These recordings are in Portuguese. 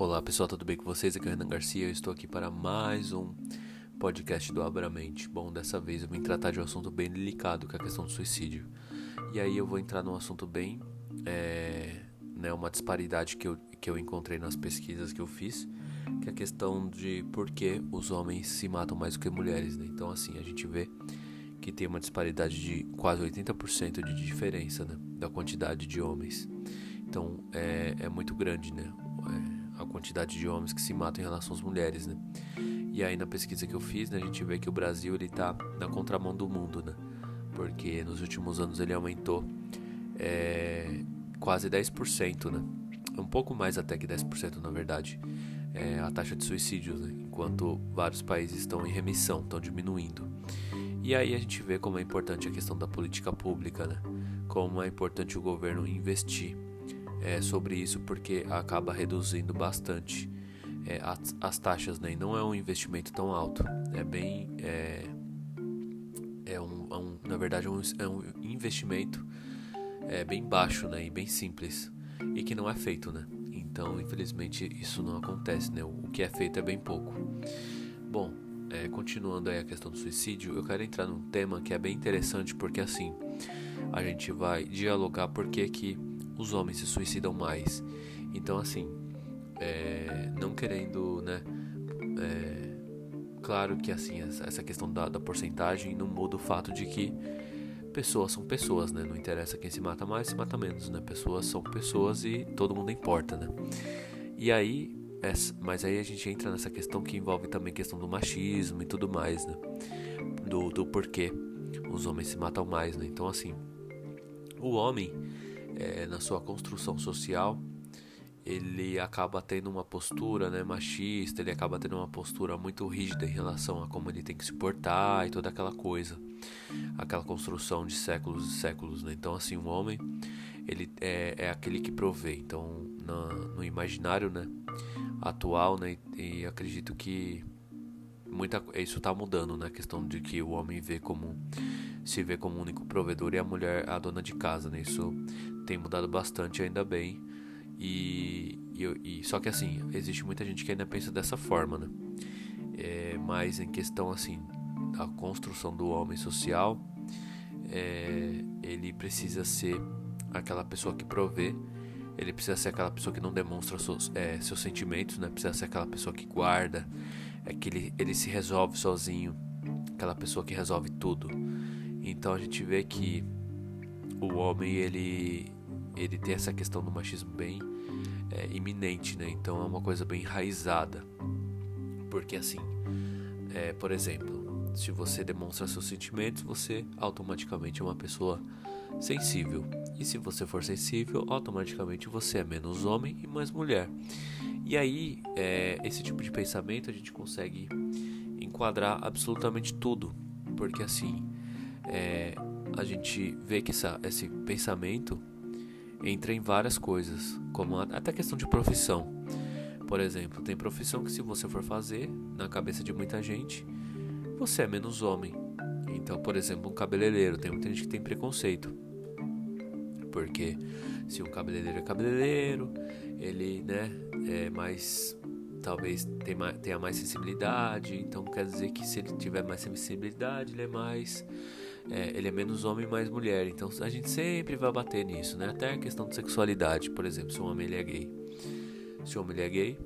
Olá pessoal, tudo bem com vocês? Aqui é o Renan Garcia, eu estou aqui para mais um podcast do Abramente. Bom, dessa vez eu vim tratar de um assunto bem delicado, que é a questão do suicídio. E aí eu vou entrar num assunto bem, é, né, uma disparidade que eu, que eu encontrei nas pesquisas que eu fiz, que é a questão de por que os homens se matam mais do que mulheres, né? Então assim, a gente vê que tem uma disparidade de quase 80% de diferença, né, da quantidade de homens. Então é, é muito grande, né? É, quantidade de homens que se matam em relação às mulheres, né? E aí na pesquisa que eu fiz, né, a gente vê que o Brasil ele tá na contramão do mundo, né? Porque nos últimos anos ele aumentou é, quase 10%, né? Um pouco mais até que 10% na verdade, é, a taxa de suicídios, né? Enquanto vários países estão em remissão, estão diminuindo. E aí a gente vê como é importante a questão da política pública, né? Como é importante o governo investir é, sobre isso porque acaba reduzindo bastante é, as, as, taxas, né? E não é um investimento tão alto, é bem é, é um, é um, na verdade é um, é um investimento é, bem baixo, né? E bem simples e que não é feito, né? Então, infelizmente, isso não acontece, né? O que é feito é bem pouco. Bom, é, continuando aí a questão do suicídio, eu quero entrar num tema que é bem interessante porque assim a gente vai dialogar porque que os homens se suicidam mais. Então, assim, é, não querendo, né? É, claro que assim essa questão da, da porcentagem não muda o fato de que pessoas são pessoas, né? Não interessa quem se mata mais, se mata menos, né? Pessoas são pessoas e todo mundo importa, né? E aí, essa, mas aí a gente entra nessa questão que envolve também questão do machismo e tudo mais, né? Do, do porquê os homens se matam mais, né? Então, assim, o homem é, na sua construção social, ele acaba tendo uma postura né, machista, ele acaba tendo uma postura muito rígida em relação a como ele tem que se portar e toda aquela coisa, aquela construção de séculos e séculos. Né? Então, assim, um homem ele é, é aquele que provê. Então, no, no imaginário né, atual, né, e, e acredito que muita isso está mudando, né? A questão de que o homem vê como se vê como o único provedor e a mulher a dona de casa, né? Isso tem mudado bastante, ainda bem. E, e, e só que assim, existe muita gente que ainda pensa dessa forma, né? É, mas em questão assim, da construção do homem social, é, ele precisa ser aquela pessoa que provê, ele precisa ser aquela pessoa que não demonstra seus, é, seus sentimentos, né? Precisa ser aquela pessoa que guarda, é que ele, ele se resolve sozinho, aquela pessoa que resolve tudo. Então a gente vê que o homem ele ele tem essa questão do machismo bem é, iminente, né? Então é uma coisa bem enraizada. Porque assim, é, por exemplo, se você demonstra seus sentimentos, você automaticamente é uma pessoa sensível. E se você for sensível, automaticamente você é menos homem e mais mulher. E aí, é, esse tipo de pensamento a gente consegue enquadrar absolutamente tudo. Porque assim, é, a gente vê que essa, esse pensamento entra em várias coisas, como até questão de profissão. Por exemplo, tem profissão que se você for fazer, na cabeça de muita gente, você é menos homem. Então, por exemplo, um cabeleireiro, tem muita gente que tem preconceito. Porque se um cabeleireiro é cabeleireiro, ele, né, é mais talvez tenha mais sensibilidade, então quer dizer que se ele tiver mais sensibilidade, ele é mais é, ele é menos homem mais mulher. Então a gente sempre vai bater nisso, né? Até a questão de sexualidade, por exemplo, se o homem ele é gay. Se o homem ele é gay,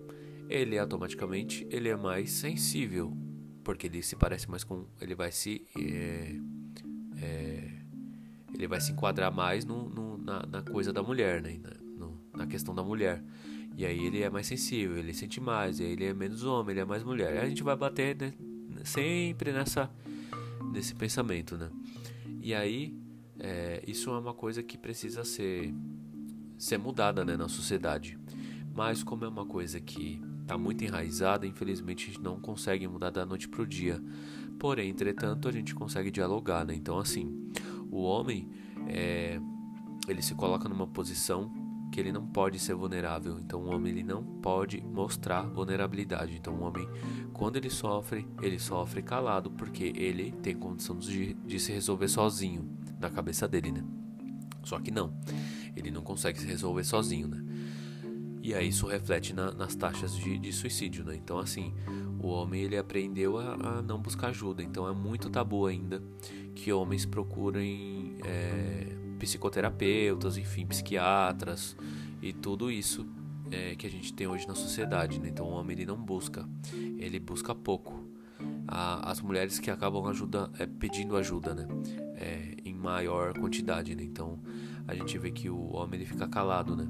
ele automaticamente ele é mais sensível, porque ele se parece mais com, ele vai se é, é, ele vai se enquadrar mais no, no na, na, coisa da mulher, né? Na, no, na questão da mulher. E aí ele é mais sensível, ele sente mais, ele é menos homem, ele é mais mulher. A gente vai bater né, sempre nessa nesse pensamento, né? E aí, é, isso é uma coisa que precisa ser, ser mudada né, na sociedade. Mas como é uma coisa que está muito enraizada, infelizmente a gente não consegue mudar da noite para o dia. Porém, entretanto, a gente consegue dialogar, né? Então, assim, o homem, é, ele se coloca numa posição que ele não pode ser vulnerável. Então, o homem ele não pode mostrar vulnerabilidade. Então, o homem, quando ele sofre, ele sofre calado porque ele tem condição de, de se resolver sozinho na cabeça dele, né? Só que não, ele não consegue se resolver sozinho, né? E aí isso reflete na, nas taxas de, de, suicídio, né? Então, assim, o homem ele aprendeu a, a, não buscar ajuda. Então, é muito tabu ainda que homens procurem é, psicoterapeutas, enfim, psiquiatras e tudo isso é, que a gente tem hoje na sociedade, né? Então, o homem ele não busca, ele busca pouco. A, as mulheres que acabam ajuda, é, pedindo ajuda, né? É, em maior quantidade, né? Então, a gente vê que o homem ele fica calado, né?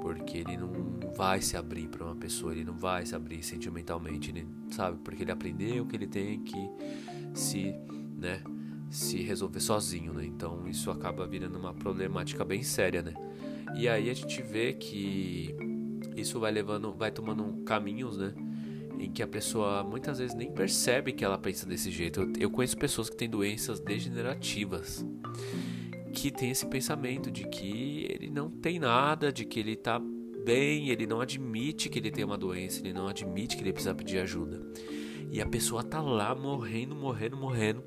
porque ele não vai se abrir para uma pessoa, ele não vai se abrir sentimentalmente, ele, sabe? Porque ele aprendeu que ele tem que se, né, se resolver sozinho, né? Então isso acaba virando uma problemática bem séria, né? E aí a gente vê que isso vai levando, vai tomando caminhos, né? Em que a pessoa muitas vezes nem percebe que ela pensa desse jeito. Eu, eu conheço pessoas que têm doenças degenerativas que tem esse pensamento de que ele não tem nada, de que ele está bem, ele não admite que ele tem uma doença, ele não admite que ele precisa pedir ajuda. E a pessoa tá lá morrendo, morrendo, morrendo.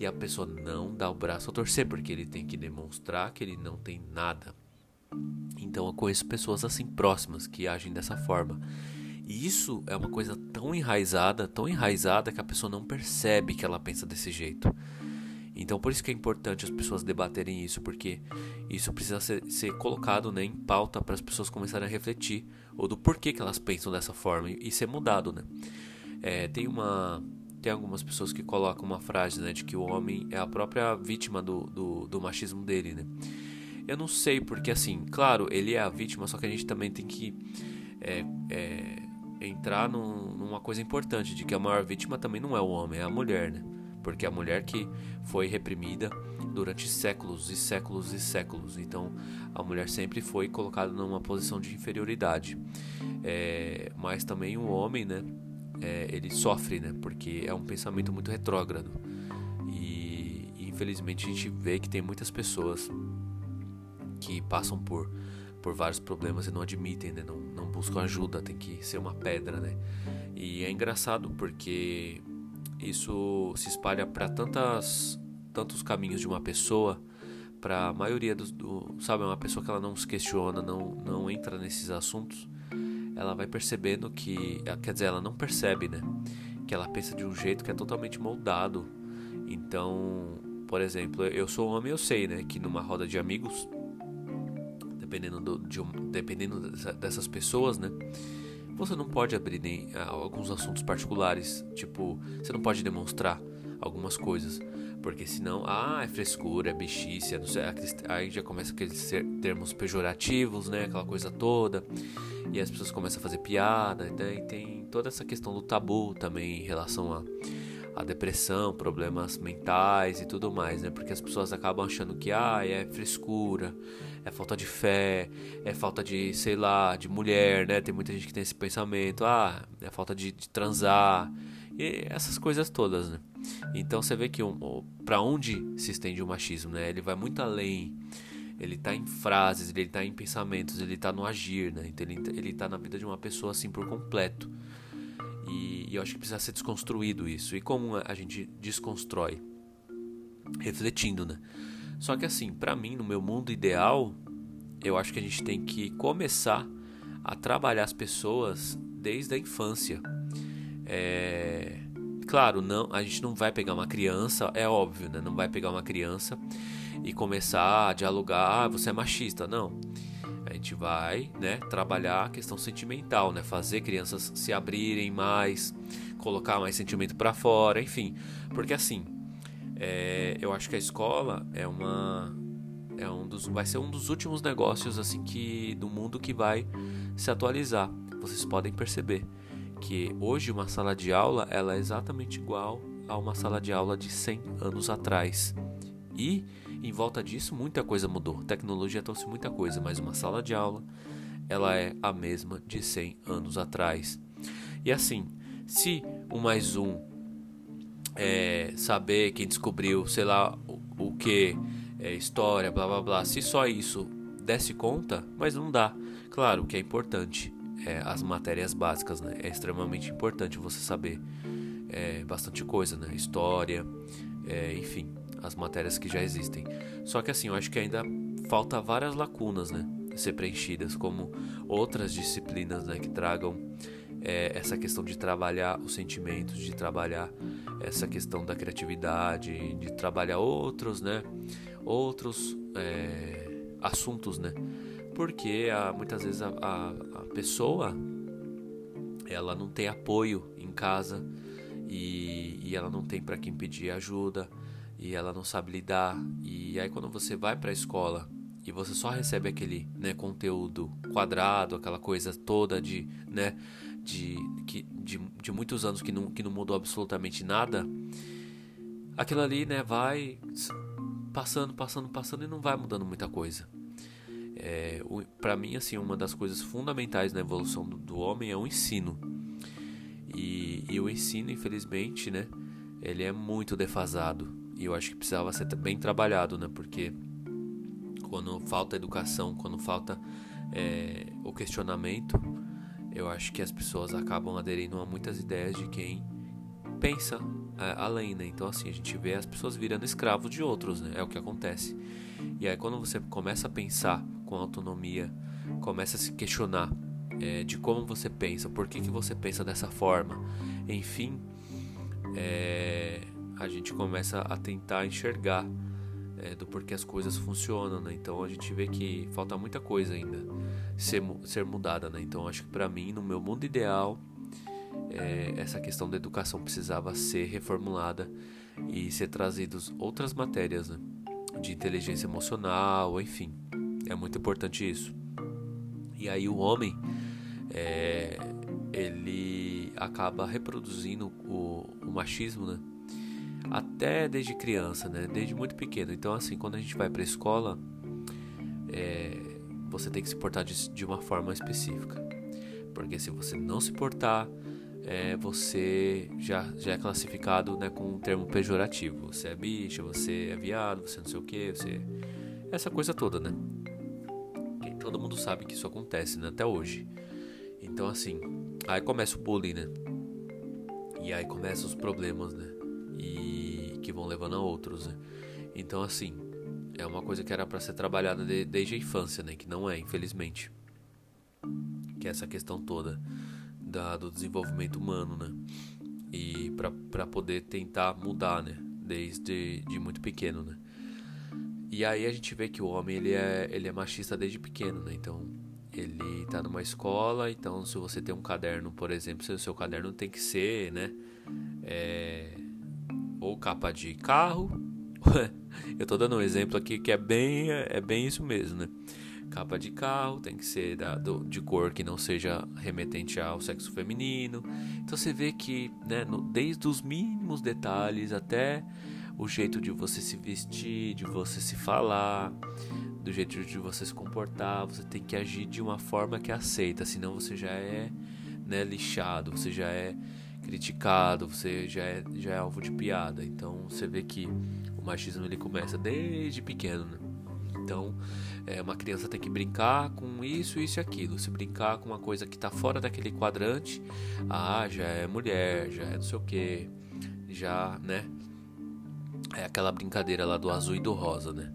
E a pessoa não dá o braço a torcer, porque ele tem que demonstrar que ele não tem nada. Então eu conheço pessoas assim próximas que agem dessa forma. E isso é uma coisa tão enraizada, tão enraizada que a pessoa não percebe que ela pensa desse jeito. Então por isso que é importante as pessoas debaterem isso, porque isso precisa ser, ser colocado né, em pauta para as pessoas começarem a refletir ou do porquê que elas pensam dessa forma e, ser mudado, né? É, tem uma tem algumas pessoas que colocam uma frase né, de que o homem é a própria vítima do, do, do machismo dele, né? Eu não sei porque assim, claro, ele é a vítima, só que a gente também tem que é, é, entrar num, numa coisa importante de que a maior vítima também não é o homem, é a mulher, né? porque a mulher que foi reprimida durante séculos e séculos e séculos, então a mulher sempre foi colocada numa posição de inferioridade. É, mas também o homem, né, é, ele sofre, né, porque é um pensamento muito retrógrado e, infelizmente a gente vê que tem muitas pessoas que passam por por vários problemas e não admitem, né? não, não buscam ajuda, tem que ser uma pedra, né? E é engraçado porque isso se espalha para tantas tantos caminhos de uma pessoa para a maioria dos do, sabe uma pessoa que ela não se questiona não não entra nesses assuntos ela vai percebendo que quer dizer ela não percebe né? Que ela pensa de um jeito que é totalmente moldado. Então por exemplo eu sou homem eu sei né? Que numa roda de amigos dependendo do, de dependendo dessas pessoas né? Você não pode abrir nem ah, alguns assuntos particulares, tipo, você não pode demonstrar algumas coisas, porque senão, ah, é frescura, é bichice, não sei, aí já começa aqueles termos pejorativos, né, aquela coisa toda, e as pessoas começam a fazer piada, né, e tem toda essa questão do tabu também em relação a a depressão, problemas mentais e tudo mais, né? Porque as pessoas acabam achando que ah, é frescura, é falta de fé, é falta de, sei lá, de mulher, né? Tem muita gente que tem esse pensamento, ah, é falta de, de transar, e essas coisas todas, né? Então você vê que um, para onde se estende o machismo, né? Ele vai muito além. Ele tá em frases, ele tá em pensamentos, ele tá no agir, né? Então ele, ele tá na vida de uma pessoa assim por completo. E, e eu acho que precisa ser desconstruído isso. E como a gente desconstrói? Refletindo, né? Só que assim, para mim, no meu mundo ideal, eu acho que a gente tem que começar a trabalhar as pessoas desde a infância. É... Claro, não, a gente não vai pegar uma criança, é óbvio, né? Não vai pegar uma criança e começar a dialogar, ah, você é machista, não. A gente vai, né, trabalhar a questão sentimental, né, fazer crianças se abrirem mais, colocar mais sentimento para fora, enfim, porque assim, é, eu acho que a escola é uma é um dos vai ser um dos últimos negócios assim que do mundo que vai se atualizar. Vocês podem perceber que hoje uma sala de aula ela é exatamente igual a uma sala de aula de 100 anos atrás. E em volta disso muita coisa mudou. tecnologia trouxe muita coisa, mas uma sala de aula ela é a mesma de 100 anos atrás. E assim, se um mais um é, saber quem descobriu, sei lá, o, o que, é, história, blá blá blá. Se só isso desse conta, mas não dá. Claro que é importante, é, as matérias básicas, né? É extremamente importante você saber é, bastante coisa, né? História, é, enfim, as matérias que já existem. Só que assim, eu acho que ainda falta várias lacunas, né? ser preenchidas, como outras disciplinas né, que tragam é, essa questão de trabalhar os sentimentos, de trabalhar essa questão da criatividade, de trabalhar outros, né, outros é, assuntos, né, porque a, muitas vezes a, a pessoa ela não tem apoio em casa e, e ela não tem para quem pedir ajuda e ela não sabe lidar e aí quando você vai para a escola e você só recebe aquele né, conteúdo quadrado, aquela coisa toda de, né, de, de, de, de muitos anos que não, que não mudou absolutamente nada, aquilo ali né, vai passando, passando, passando e não vai mudando muita coisa. É, para mim, assim, uma das coisas fundamentais na evolução do, do homem é o ensino. E, e, o ensino, infelizmente, né, ele é muito defasado. E eu acho que precisava ser bem trabalhado, né, porque quando falta educação, quando falta é, o questionamento, eu acho que as pessoas acabam aderindo a muitas ideias de quem pensa é, além, né? Então assim, a gente vê as pessoas virando escravos de outros, né? É o que acontece. E aí quando você começa a pensar com autonomia, começa a se questionar é, de como você pensa, por que, que você pensa dessa forma, enfim, é, a gente começa a tentar enxergar é, do porquê as coisas funcionam, né? Então a gente vê que falta muita coisa ainda ser, ser mudada, né? Então acho que para mim, no meu mundo ideal, é, essa questão da educação precisava ser reformulada e ser trazidos outras matérias, né? De inteligência emocional, enfim, é muito importante isso. E aí o homem, é, ele acaba reproduzindo o, o machismo, né? até desde criança, né? Desde muito pequeno. Então, assim, quando a gente vai para a escola, é, você tem que se portar de, de, uma forma específica, porque se você não se portar, é, você já, já é classificado né, com um termo pejorativo. Você é bicha, você é viado, você não sei o que, você essa coisa toda, né? Todo mundo sabe que isso acontece, né? Até hoje. Então, assim, aí começa o bullying, né? E aí começam os problemas, né? e que vão levando a outros, né? Então, assim, é uma coisa que era para ser trabalhada de, desde a infância, né? Que não é, infelizmente. Que é essa questão toda da, do desenvolvimento humano, né? E para poder tentar mudar, né? Desde de muito pequeno, né? E aí a gente vê que o homem ele é, ele é machista desde pequeno, né? Então ele tá numa escola, então se você tem um caderno, por exemplo, o seu caderno tem que ser, né? É, ou capa de carro. Eu tô dando um exemplo aqui que é bem, é bem isso mesmo, né? Capa de carro tem que ser da, do, de cor que não seja remetente ao sexo feminino. Então você vê que, né, no, desde os mínimos detalhes até o jeito de você se vestir, de você se falar, do jeito de você se comportar, você tem que agir de uma forma que aceita, senão você já é né, lixado, você já é criticado, você já é, já é alvo de piada. Então você vê que o machismo ele começa desde pequeno. Né? Então é, uma criança tem que brincar com isso, isso e aquilo. Se brincar com uma coisa que está fora daquele quadrante, ah, já é mulher, já é não sei o que, já, né? É aquela brincadeira lá do azul e do rosa, né?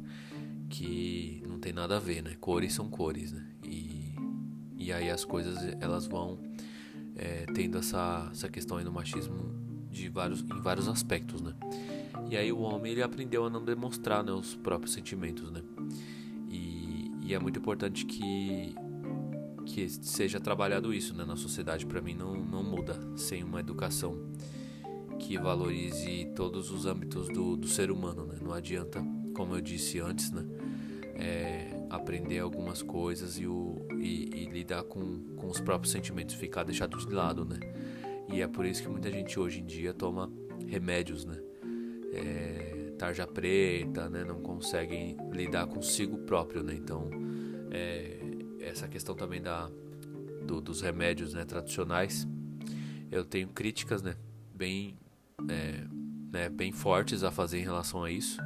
Que não tem nada a ver, né? Cores são cores, né? E, e aí as coisas elas vão é, tendo essa, essa questão aí do machismo de vários, em vários aspectos, né? E aí o homem ele aprendeu a não demonstrar né, os próprios sentimentos, né? E, e é muito importante que que seja trabalhado isso né, na sociedade. Para mim não, não muda sem uma educação que valorize todos os âmbitos do, do ser humano, né? Não adianta, como eu disse antes, né? É, aprender algumas coisas e, o, e, e, lidar com, com os próprios sentimentos, ficar deixado de lado, né? E é por isso que muita gente hoje em dia toma remédios, né? É, tarja preta, né? Não conseguem lidar consigo próprio, né? Então, é, essa questão também da, do, dos remédios né, tradicionais, eu tenho críticas, né? Bem, é, né, bem fortes a fazer em relação a isso.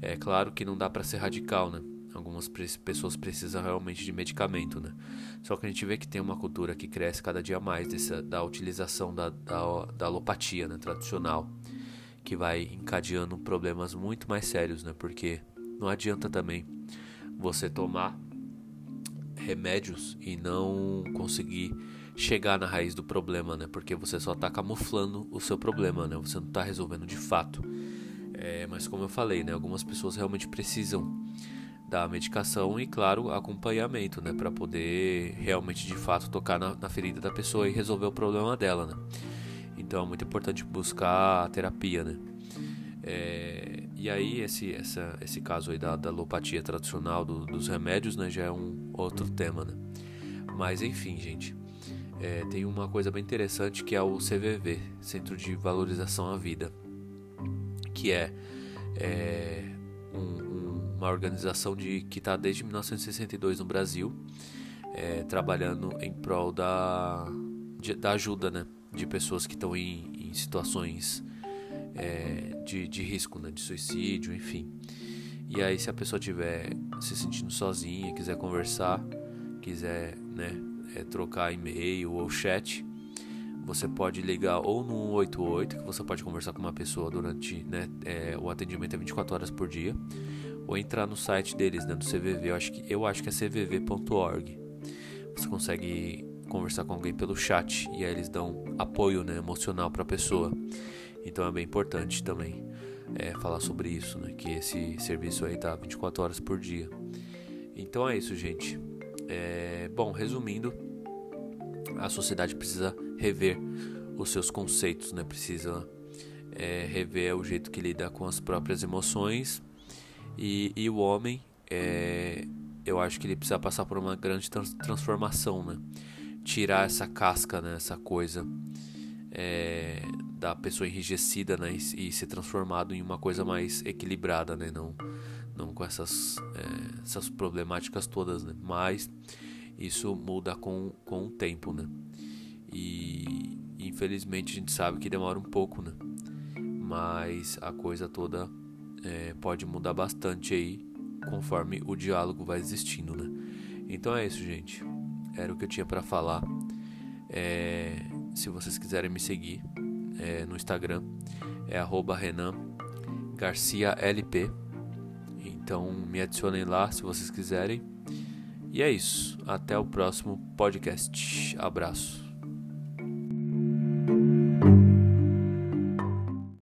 É claro que não dá para ser radical, né? Algumas pessoas precisam realmente de medicamento, né? Só que a gente vê que tem uma cultura que cresce cada dia mais dessa, da utilização da, da, da alopatia né, tradicional, que vai encadeando problemas muito mais sérios, né? Porque não adianta também você tomar remédios e não conseguir chegar na raiz do problema, né? Porque você só está camuflando o seu problema, né? Você não está resolvendo de fato. É, mas como eu falei, né? Algumas pessoas realmente precisam da medicação e, claro, acompanhamento, né? Para poder realmente, de fato, tocar na, na, ferida da pessoa e resolver o problema dela, né? Então é muito importante buscar a terapia, né? É, e aí esse, essa, esse caso aí da, da alopatia tradicional do, dos remédios, né? Já é um outro tema, né? Mas enfim, gente. É, tem uma coisa bem interessante que é o CVV, Centro de Valorização à Vida, que é, é um, uma organização de, que está desde 1962 no Brasil, é, trabalhando em prol da, de, da ajuda né, de pessoas que estão em, em, situações é, de, de risco, né, de suicídio, enfim. E aí, se a pessoa estiver se sentindo sozinha, quiser conversar, quiser né, é, trocar e-mail ou chat, você pode ligar ou no 188, que você pode conversar com uma pessoa durante né, é, o atendimento é 24 horas por dia, ou entrar no site deles, né, do CVV, eu acho que, eu acho que é cvv.org. Você consegue conversar com alguém pelo chat e aí eles dão apoio né, emocional para a pessoa. Então é bem importante também é, falar sobre isso, né, que esse serviço aí tá 24 horas por dia. Então é isso, gente. É, bom, resumindo, a sociedade precisa rever os seus conceitos, né? Precisa é, rever o jeito que lida com as próprias emoções e, e o homem, é, eu acho que ele precisa passar por uma grande trans transformação, né? Tirar essa casca, né? Essa coisa é, da pessoa enrijecida, né? E, e transformado em uma coisa mais equilibrada, né? Não, não com essas, é, essas problemáticas todas, né? Mas isso muda com, com o tempo, né? E infelizmente a gente sabe que demora um pouco, né? Mas a coisa toda é, pode mudar bastante aí conforme o diálogo vai existindo, né? Então é isso, gente. Era o que eu tinha para falar. É, se vocês quiserem me seguir é, no Instagram, é Renan Garcia LP. Então me adicionem lá se vocês quiserem. E é isso. Até o próximo podcast. Abraço.